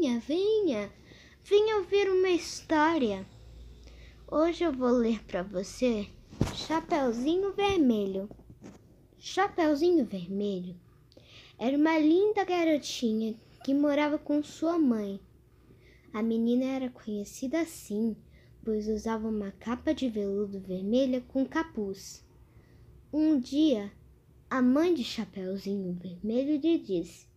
venha, venha, venha ouvir uma história. Hoje eu vou ler para você Chapeuzinho Vermelho. Chapeuzinho Vermelho era uma linda garotinha que morava com sua mãe. A menina era conhecida assim, pois usava uma capa de veludo vermelha com capuz. Um dia, a mãe de Chapeuzinho Vermelho lhe disse: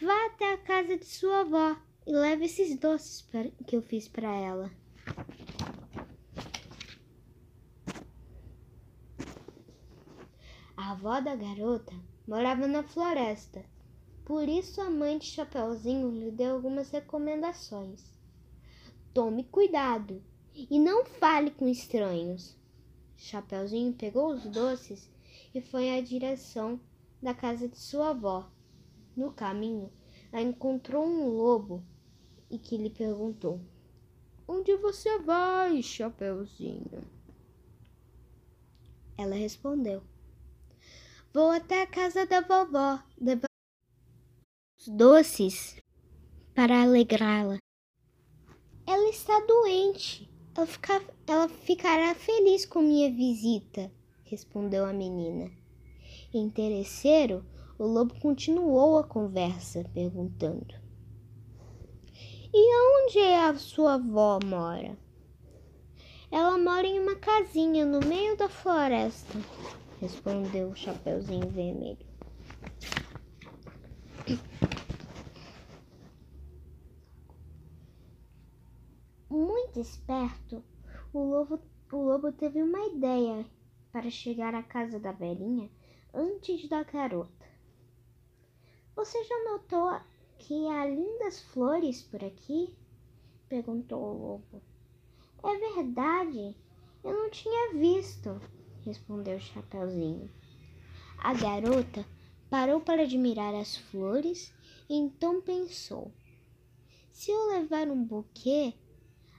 Vá até a casa de sua avó e leve esses doces que eu fiz para ela. A avó da garota morava na floresta, por isso a mãe de Chapeuzinho lhe deu algumas recomendações. Tome cuidado e não fale com estranhos. Chapeuzinho pegou os doces e foi à direção da casa de sua avó. No caminho, ela encontrou um lobo e que lhe perguntou: Onde você vai, Chapeuzinho? Ela respondeu: Vou até a casa da vovó levar os doces para alegrá-la. Ela está doente. Ela, fica, ela ficará feliz com minha visita, respondeu a menina. Interesseiro, o lobo continuou a conversa, perguntando: E onde é a sua avó mora? Ela mora em uma casinha no meio da floresta respondeu o Chapeuzinho Vermelho. Muito esperto, o lobo, o lobo teve uma ideia para chegar à casa da velhinha antes da garota. Você já notou que há lindas flores por aqui? perguntou o lobo. É verdade, eu não tinha visto respondeu Chapeuzinho. A garota parou para admirar as flores e então pensou: se eu levar um buquê,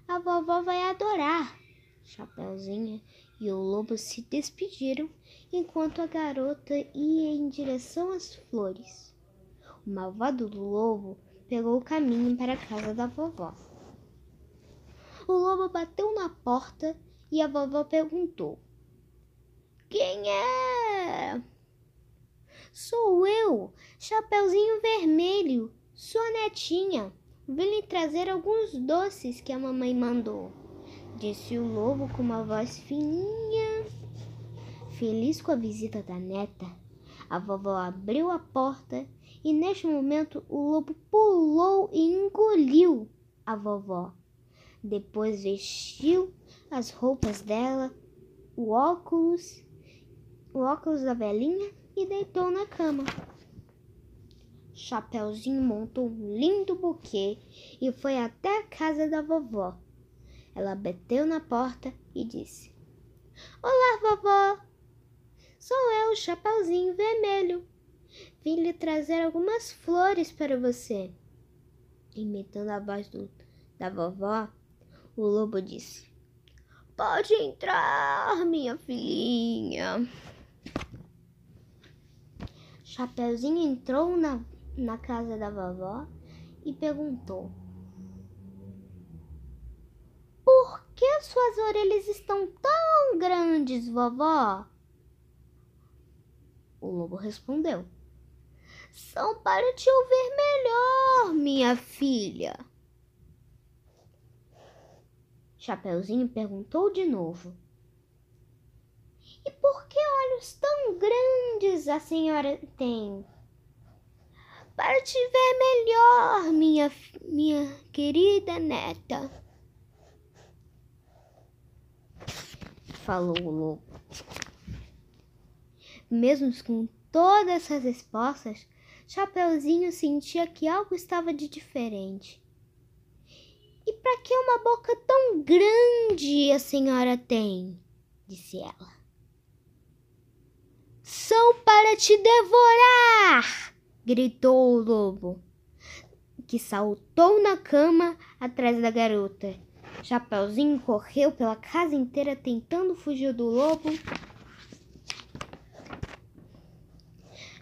a vovó vai adorar. Chapeuzinho e o lobo se despediram enquanto a garota ia em direção às flores. O malvado lobo pegou o caminho para a casa da vovó. O lobo bateu na porta e a vovó perguntou: quem é? Sou eu, Chapeuzinho Vermelho, sua netinha. Vim lhe trazer alguns doces que a mamãe mandou, disse o lobo com uma voz fininha. Feliz com a visita da neta, a vovó abriu a porta e neste momento o lobo pulou e engoliu a vovó. Depois vestiu as roupas dela, o óculos o óculos da velhinha e deitou na cama. Chapeuzinho montou um lindo buquê e foi até a casa da vovó. Ela bateu na porta e disse: Olá, vovó! Sou eu, Chapeuzinho Vermelho. Vim lhe trazer algumas flores para você. Imitando a voz do, da vovó, o lobo disse: Pode entrar, minha filhinha. Chapeuzinho entrou na, na casa da vovó e perguntou: Por que suas orelhas estão tão grandes, vovó? O lobo respondeu: São para te ouvir melhor, minha filha. Chapeuzinho perguntou de novo: e por que olhos tão grandes a senhora tem? Para te ver melhor, minha, minha querida neta. Falou o lobo. Mesmo com todas essas respostas, Chapeuzinho sentia que algo estava de diferente. E para que uma boca tão grande a senhora tem? disse ela são para te devorar! gritou o lobo, que saltou na cama atrás da garota. Chapeuzinho correu pela casa inteira tentando fugir do lobo.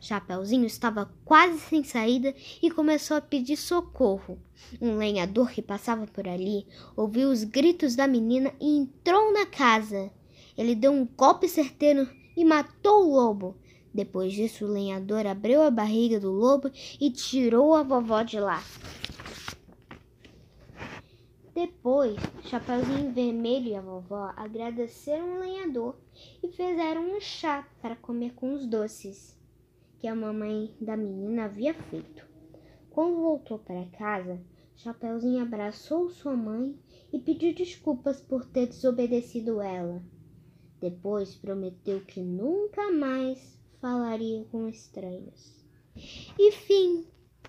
Chapeuzinho estava quase sem saída e começou a pedir socorro. Um lenhador que passava por ali ouviu os gritos da menina e entrou na casa. Ele deu um golpe certeiro e matou o lobo. Depois disso, o lenhador abriu a barriga do lobo e tirou a vovó de lá. Depois, Chapeuzinho Vermelho e a vovó agradeceram o lenhador e fizeram um chá para comer com os doces que a mamãe da menina havia feito. Quando voltou para casa, Chapeuzinho abraçou sua mãe e pediu desculpas por ter desobedecido ela. Depois prometeu que nunca mais falaria com estranhos. E fim.